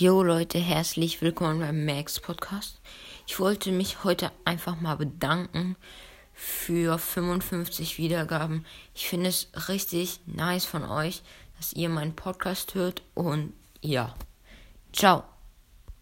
Jo Leute, herzlich willkommen beim Max Podcast. Ich wollte mich heute einfach mal bedanken für 55 Wiedergaben. Ich finde es richtig nice von euch, dass ihr meinen Podcast hört und ja. Ciao.